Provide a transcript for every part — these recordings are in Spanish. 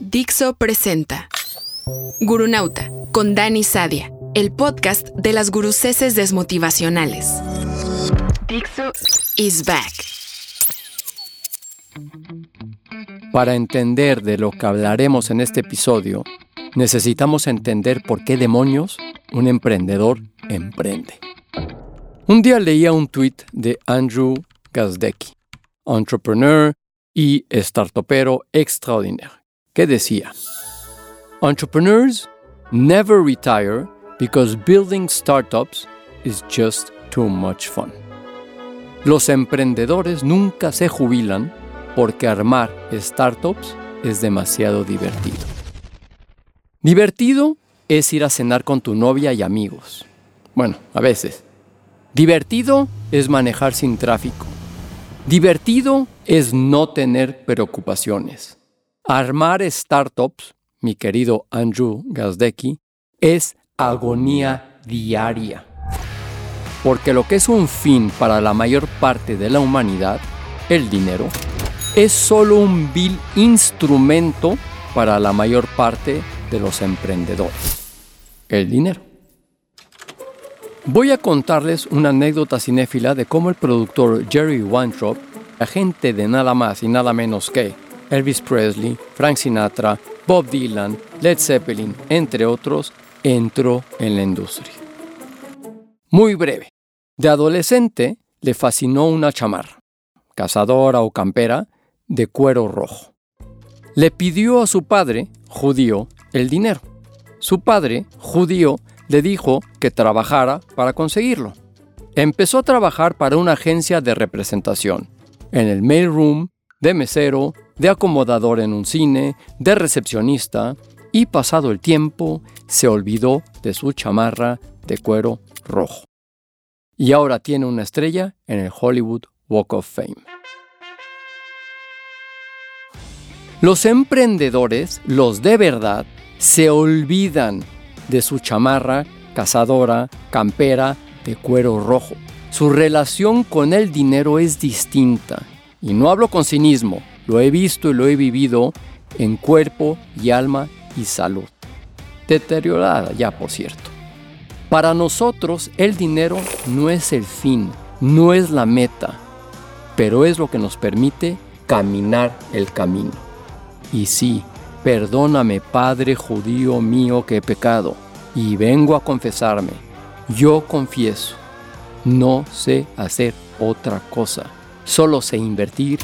Dixo presenta Gurunauta con Dani Sadia, el podcast de las guruceses desmotivacionales. Dixo is back. Para entender de lo que hablaremos en este episodio, necesitamos entender por qué demonios un emprendedor emprende. Un día leía un tweet de Andrew Gazdecki, entrepreneur y startupero extraordinario, decía, Entrepreneurs never retire because building startups is just too much fun. Los emprendedores nunca se jubilan porque armar startups es demasiado divertido. Divertido es ir a cenar con tu novia y amigos. Bueno, a veces. Divertido es manejar sin tráfico. Divertido es no tener preocupaciones. Armar startups, mi querido Andrew Gazdecki, es agonía diaria. Porque lo que es un fin para la mayor parte de la humanidad, el dinero, es solo un vil instrumento para la mayor parte de los emprendedores. El dinero. Voy a contarles una anécdota cinéfila de cómo el productor Jerry Weintraub, agente de nada más y nada menos que Elvis Presley, Frank Sinatra, Bob Dylan, Led Zeppelin, entre otros, entró en la industria. Muy breve. De adolescente le fascinó una chamarra, cazadora o campera, de cuero rojo. Le pidió a su padre, judío, el dinero. Su padre, judío, le dijo que trabajara para conseguirlo. Empezó a trabajar para una agencia de representación, en el mailroom, de mesero, de acomodador en un cine, de recepcionista, y pasado el tiempo se olvidó de su chamarra de cuero rojo. Y ahora tiene una estrella en el Hollywood Walk of Fame. Los emprendedores, los de verdad, se olvidan de su chamarra cazadora, campera, de cuero rojo. Su relación con el dinero es distinta. Y no hablo con cinismo, lo he visto y lo he vivido en cuerpo y alma y salud. Deteriorada ya, por cierto. Para nosotros el dinero no es el fin, no es la meta, pero es lo que nos permite caminar el camino. Y sí, Perdóname, Padre judío mío, que he pecado, y vengo a confesarme. Yo confieso, no sé hacer otra cosa. Solo sé invertir,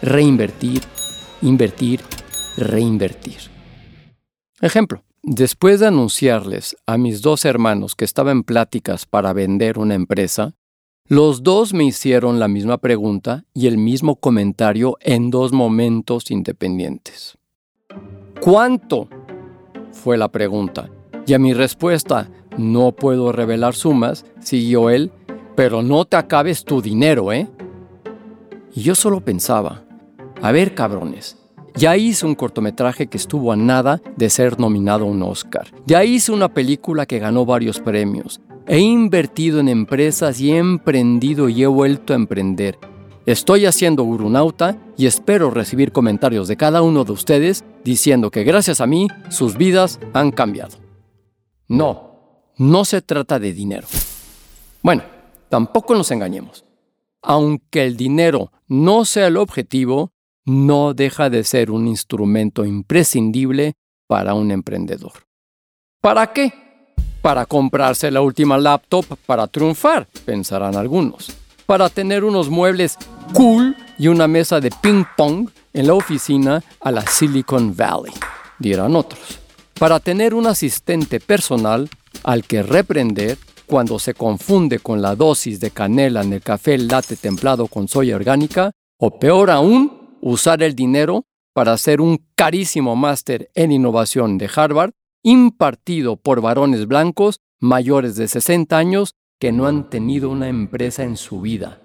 reinvertir, invertir, reinvertir. Ejemplo, después de anunciarles a mis dos hermanos que estaba en pláticas para vender una empresa, los dos me hicieron la misma pregunta y el mismo comentario en dos momentos independientes. ¿Cuánto? fue la pregunta. Y a mi respuesta, no puedo revelar sumas, siguió él, pero no te acabes tu dinero, ¿eh? Y yo solo pensaba, a ver cabrones, ya hice un cortometraje que estuvo a nada de ser nominado a un Oscar. Ya hice una película que ganó varios premios. He invertido en empresas y he emprendido y he vuelto a emprender. Estoy haciendo Gurunauta y espero recibir comentarios de cada uno de ustedes diciendo que gracias a mí sus vidas han cambiado. No, no se trata de dinero. Bueno, tampoco nos engañemos. Aunque el dinero no sea el objetivo, no deja de ser un instrumento imprescindible para un emprendedor. ¿Para qué? Para comprarse la última laptop para triunfar, pensarán algunos para tener unos muebles cool y una mesa de ping pong en la oficina a la Silicon Valley, dirán otros. Para tener un asistente personal al que reprender cuando se confunde con la dosis de canela en el café latte templado con soya orgánica, o peor aún, usar el dinero para hacer un carísimo máster en innovación de Harvard impartido por varones blancos mayores de 60 años que no han tenido una empresa en su vida.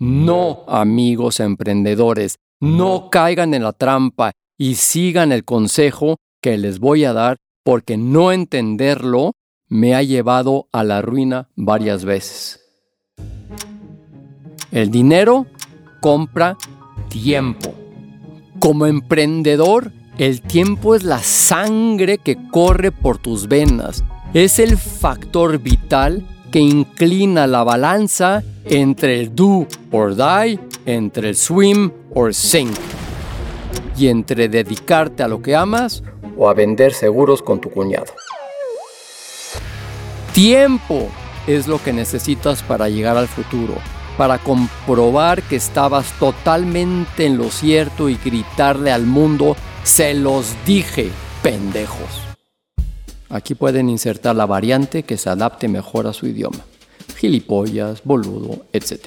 No, amigos emprendedores, no caigan en la trampa y sigan el consejo que les voy a dar porque no entenderlo me ha llevado a la ruina varias veces. El dinero compra tiempo. Como emprendedor, el tiempo es la sangre que corre por tus venas. Es el factor vital que inclina la balanza entre el do or die, entre el swim or sink, y entre dedicarte a lo que amas o a vender seguros con tu cuñado. Tiempo es lo que necesitas para llegar al futuro, para comprobar que estabas totalmente en lo cierto y gritarle al mundo, se los dije, pendejos. Aquí pueden insertar la variante que se adapte mejor a su idioma. Gilipollas, boludo, etc.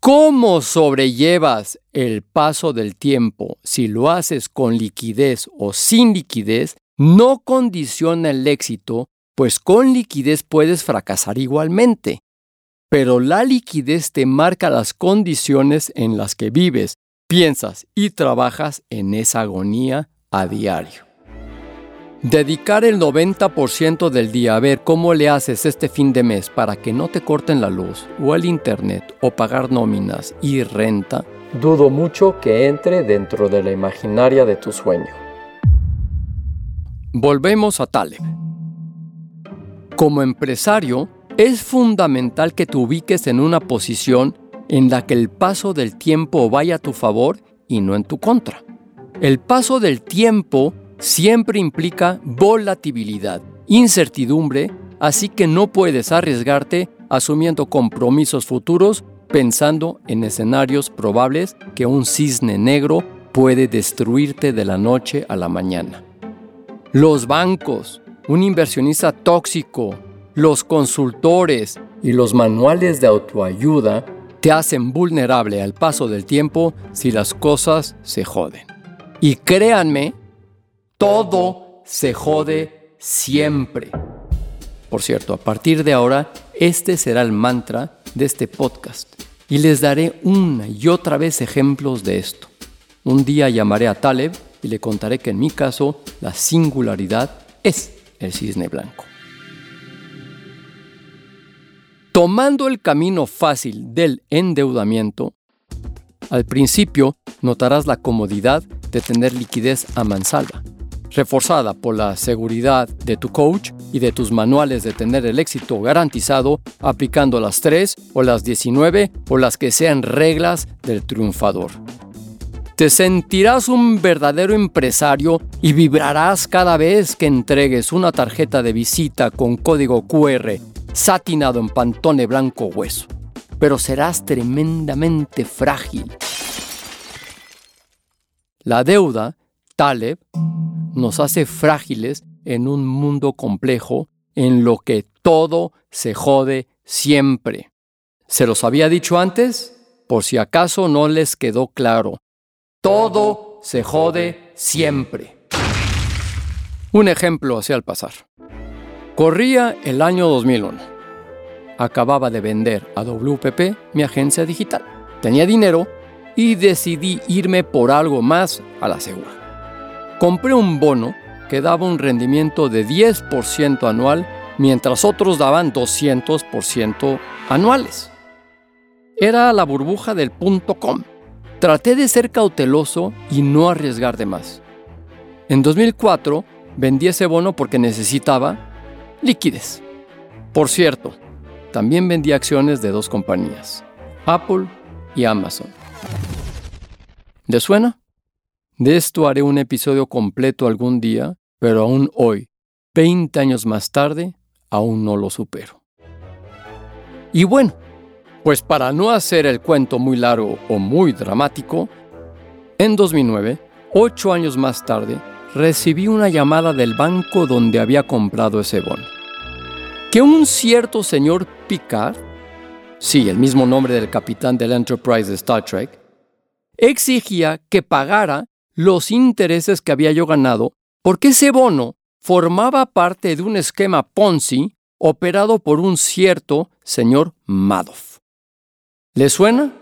¿Cómo sobrellevas el paso del tiempo si lo haces con liquidez o sin liquidez? No condiciona el éxito, pues con liquidez puedes fracasar igualmente. Pero la liquidez te marca las condiciones en las que vives, piensas y trabajas en esa agonía a diario. Dedicar el 90% del día a ver cómo le haces este fin de mes para que no te corten la luz o el internet o pagar nóminas y renta, dudo mucho que entre dentro de la imaginaria de tu sueño. Volvemos a Taleb. Como empresario, es fundamental que te ubiques en una posición en la que el paso del tiempo vaya a tu favor y no en tu contra. El paso del tiempo siempre implica volatilidad, incertidumbre, así que no puedes arriesgarte asumiendo compromisos futuros pensando en escenarios probables que un cisne negro puede destruirte de la noche a la mañana. Los bancos, un inversionista tóxico, los consultores y los manuales de autoayuda te hacen vulnerable al paso del tiempo si las cosas se joden. Y créanme todo se jode siempre. Por cierto, a partir de ahora, este será el mantra de este podcast y les daré una y otra vez ejemplos de esto. Un día llamaré a Taleb y le contaré que en mi caso la singularidad es el cisne blanco. Tomando el camino fácil del endeudamiento, al principio notarás la comodidad de tener liquidez a mansalva reforzada por la seguridad de tu coach y de tus manuales de tener el éxito garantizado aplicando las 3 o las 19 o las que sean reglas del triunfador. Te sentirás un verdadero empresario y vibrarás cada vez que entregues una tarjeta de visita con código QR satinado en pantone blanco hueso. Pero serás tremendamente frágil. La deuda, Taleb, nos hace frágiles en un mundo complejo en lo que todo se jode siempre. ¿Se los había dicho antes? Por si acaso no les quedó claro. Todo se jode siempre. Un ejemplo hacia el pasar. Corría el año 2001. Acababa de vender a WPP mi agencia digital. Tenía dinero y decidí irme por algo más a la segura compré un bono que daba un rendimiento de 10% anual, mientras otros daban 200% anuales. Era la burbuja del punto com. Traté de ser cauteloso y no arriesgar de más. En 2004 vendí ese bono porque necesitaba liquidez. Por cierto, también vendí acciones de dos compañías, Apple y Amazon. ¿Le suena? De esto haré un episodio completo algún día, pero aún hoy, 20 años más tarde, aún no lo supero. Y bueno, pues para no hacer el cuento muy largo o muy dramático, en 2009, ocho años más tarde, recibí una llamada del banco donde había comprado ese bono. Que un cierto señor Picard, sí, el mismo nombre del capitán del Enterprise de Star Trek, exigía que pagara los intereses que había yo ganado porque ese bono formaba parte de un esquema Ponzi operado por un cierto señor Madoff. ¿Le suena?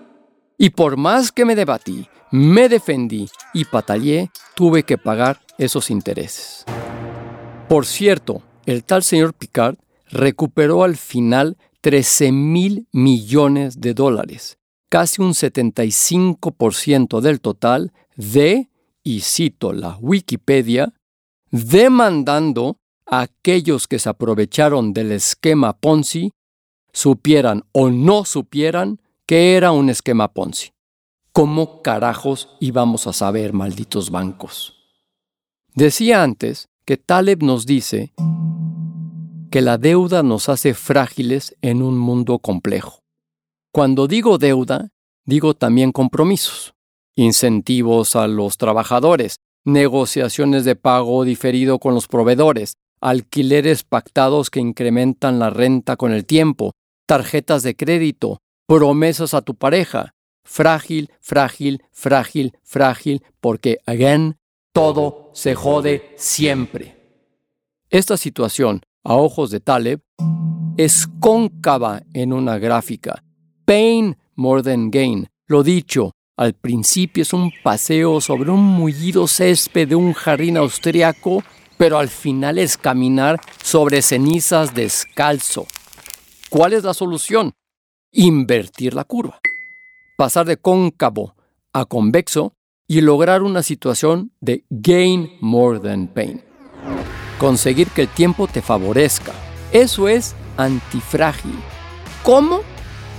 Y por más que me debatí, me defendí y pataleé, tuve que pagar esos intereses. Por cierto, el tal señor Picard recuperó al final 13 mil millones de dólares, casi un 75% del total de, y cito la Wikipedia, demandando a aquellos que se aprovecharon del esquema Ponzi, supieran o no supieran que era un esquema Ponzi. ¿Cómo carajos íbamos a saber, malditos bancos? Decía antes que Taleb nos dice que la deuda nos hace frágiles en un mundo complejo. Cuando digo deuda, digo también compromisos, incentivos a los trabajadores, negociaciones de pago diferido con los proveedores, alquileres pactados que incrementan la renta con el tiempo, tarjetas de crédito, promesas a tu pareja. Frágil, frágil, frágil, frágil, porque, again, todo se jode siempre. Esta situación, a ojos de Taleb, es cóncava en una gráfica. Pain more than gain. Lo dicho, al principio es un paseo sobre un mullido césped de un jardín austriaco, pero al final es caminar sobre cenizas descalzo. ¿Cuál es la solución? Invertir la curva. Pasar de cóncavo a convexo y lograr una situación de gain more than pain. Conseguir que el tiempo te favorezca. Eso es antifrágil. ¿Cómo?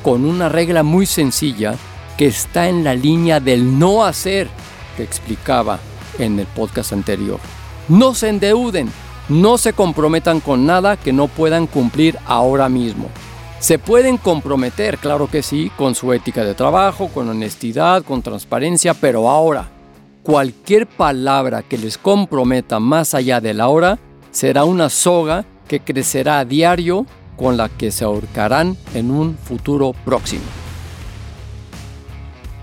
Con una regla muy sencilla que está en la línea del no hacer que explicaba en el podcast anterior. No se endeuden, no se comprometan con nada que no puedan cumplir ahora mismo. Se pueden comprometer, claro que sí, con su ética de trabajo, con honestidad, con transparencia, pero ahora, cualquier palabra que les comprometa más allá de la hora será una soga que crecerá a diario con la que se ahorcarán en un futuro próximo.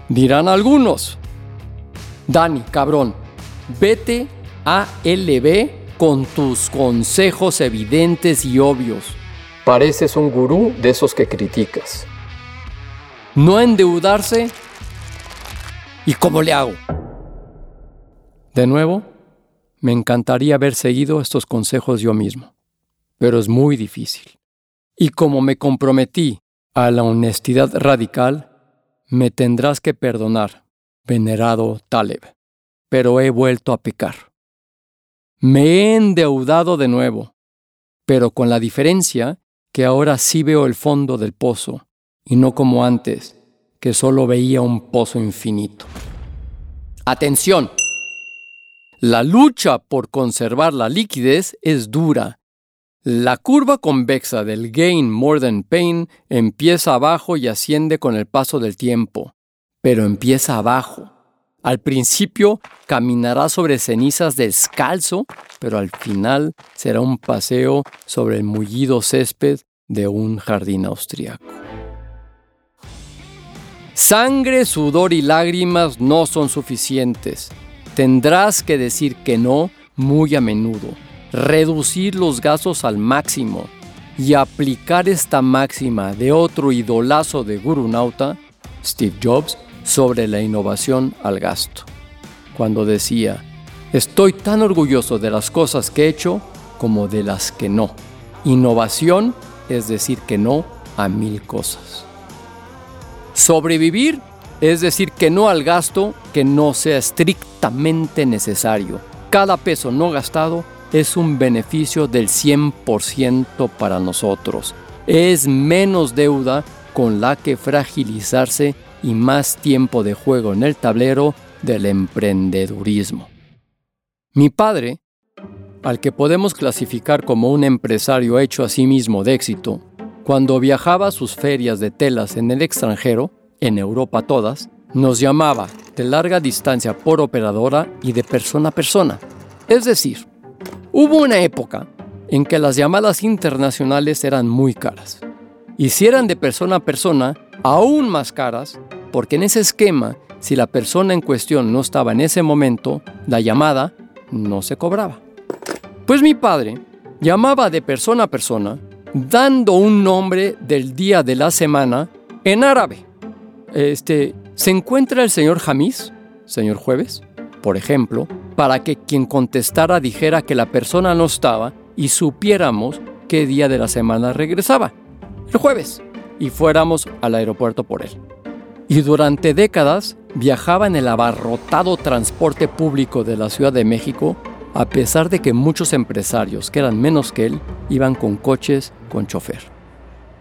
Dirán algunos, Dani, cabrón, vete a LB con tus consejos evidentes y obvios. Pareces un gurú de esos que criticas. No endeudarse. ¿Y cómo le hago? De nuevo, me encantaría haber seguido estos consejos yo mismo, pero es muy difícil. Y como me comprometí a la honestidad radical, me tendrás que perdonar, venerado Taleb, pero he vuelto a pecar. Me he endeudado de nuevo, pero con la diferencia que ahora sí veo el fondo del pozo, y no como antes, que solo veía un pozo infinito. Atención. La lucha por conservar la liquidez es dura. La curva convexa del gain more than pain empieza abajo y asciende con el paso del tiempo, pero empieza abajo. Al principio caminará sobre cenizas descalzo, pero al final será un paseo sobre el mullido césped de un jardín austriaco. Sangre, sudor y lágrimas no son suficientes. Tendrás que decir que no muy a menudo, reducir los gastos al máximo y aplicar esta máxima de otro idolazo de gurunauta, Steve Jobs, sobre la innovación al gasto, cuando decía, estoy tan orgulloso de las cosas que he hecho como de las que no. Innovación es decir que no a mil cosas. Sobrevivir es decir que no al gasto que no sea estrictamente necesario. Cada peso no gastado es un beneficio del 100% para nosotros. Es menos deuda con la que fragilizarse y más tiempo de juego en el tablero del emprendedurismo. Mi padre, al que podemos clasificar como un empresario hecho a sí mismo de éxito, cuando viajaba a sus ferias de telas en el extranjero, en Europa todas, nos llamaba de larga distancia por operadora y de persona a persona. Es decir, hubo una época en que las llamadas internacionales eran muy caras. Y si eran de persona a persona, aún más caras, porque en ese esquema, si la persona en cuestión no estaba en ese momento, la llamada no se cobraba. Pues mi padre llamaba de persona a persona, dando un nombre del día de la semana en árabe. Este, ¿se encuentra el señor Jamis, señor Jueves? Por ejemplo, para que quien contestara dijera que la persona no estaba y supiéramos qué día de la semana regresaba. El jueves y fuéramos al aeropuerto por él. Y durante décadas viajaba en el abarrotado transporte público de la Ciudad de México, a pesar de que muchos empresarios, que eran menos que él, iban con coches con chofer.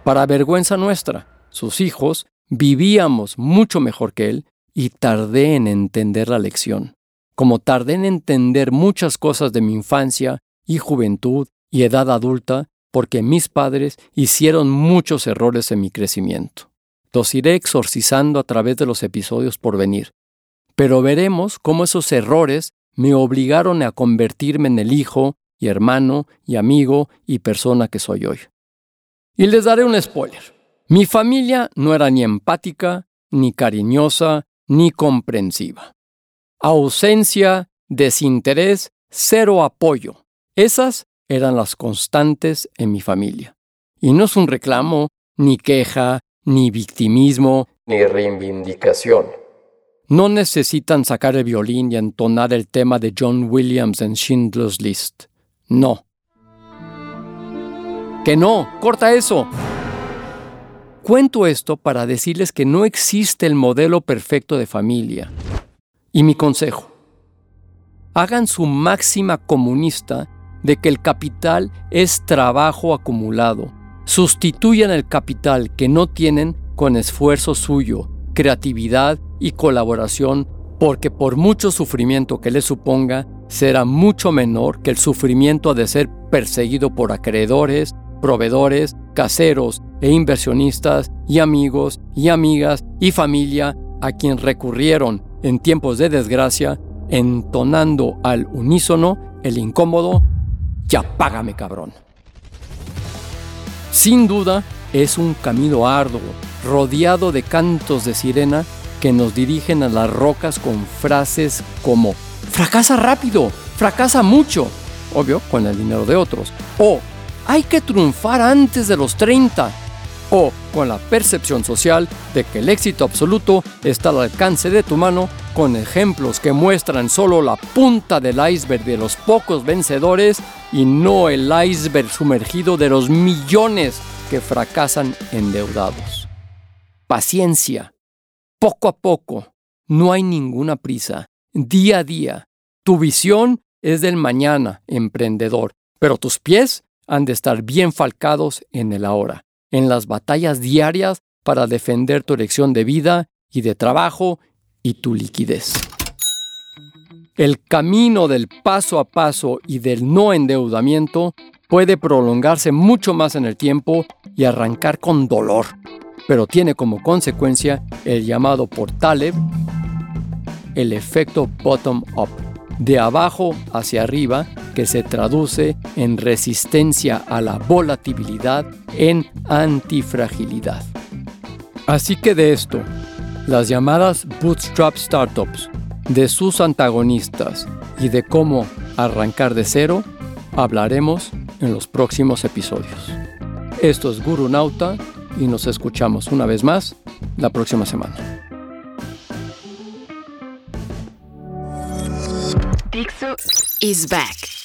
Para vergüenza nuestra, sus hijos, vivíamos mucho mejor que él y tardé en entender la lección. Como tardé en entender muchas cosas de mi infancia y juventud y edad adulta, porque mis padres hicieron muchos errores en mi crecimiento. Los iré exorcizando a través de los episodios por venir. Pero veremos cómo esos errores me obligaron a convertirme en el hijo y hermano y amigo y persona que soy hoy. Y les daré un spoiler. Mi familia no era ni empática, ni cariñosa, ni comprensiva. Ausencia, desinterés, cero apoyo. Esas eran las constantes en mi familia. Y no es un reclamo, ni queja, ni victimismo, ni reivindicación. No necesitan sacar el violín y entonar el tema de John Williams en Schindler's List. No. Que no, corta eso. Cuento esto para decirles que no existe el modelo perfecto de familia. Y mi consejo, hagan su máxima comunista de que el capital es trabajo acumulado. Sustituyan el capital que no tienen con esfuerzo suyo, creatividad y colaboración, porque por mucho sufrimiento que les suponga, será mucho menor que el sufrimiento de ser perseguido por acreedores, proveedores, caseros e inversionistas y amigos y amigas y familia a quien recurrieron en tiempos de desgracia, entonando al unísono el incómodo, ya págame cabrón. Sin duda, es un camino arduo, rodeado de cantos de sirena que nos dirigen a las rocas con frases como fracasa rápido, fracasa mucho, obvio, con el dinero de otros, o hay que triunfar antes de los 30, o con la percepción social de que el éxito absoluto está al alcance de tu mano, con ejemplos que muestran solo la punta del iceberg de los pocos vencedores y no el iceberg sumergido de los millones que fracasan endeudados. Paciencia. Poco a poco. No hay ninguna prisa. Día a día. Tu visión es del mañana, emprendedor, pero tus pies han de estar bien falcados en el ahora en las batallas diarias para defender tu elección de vida y de trabajo y tu liquidez. El camino del paso a paso y del no endeudamiento puede prolongarse mucho más en el tiempo y arrancar con dolor, pero tiene como consecuencia el llamado por Taleb el efecto bottom-up, de abajo hacia arriba que se traduce en resistencia a la volatilidad, en antifragilidad. Así que de esto, las llamadas bootstrap startups, de sus antagonistas y de cómo arrancar de cero, hablaremos en los próximos episodios. Esto es Guru Nauta y nos escuchamos una vez más la próxima semana. Dixo is back.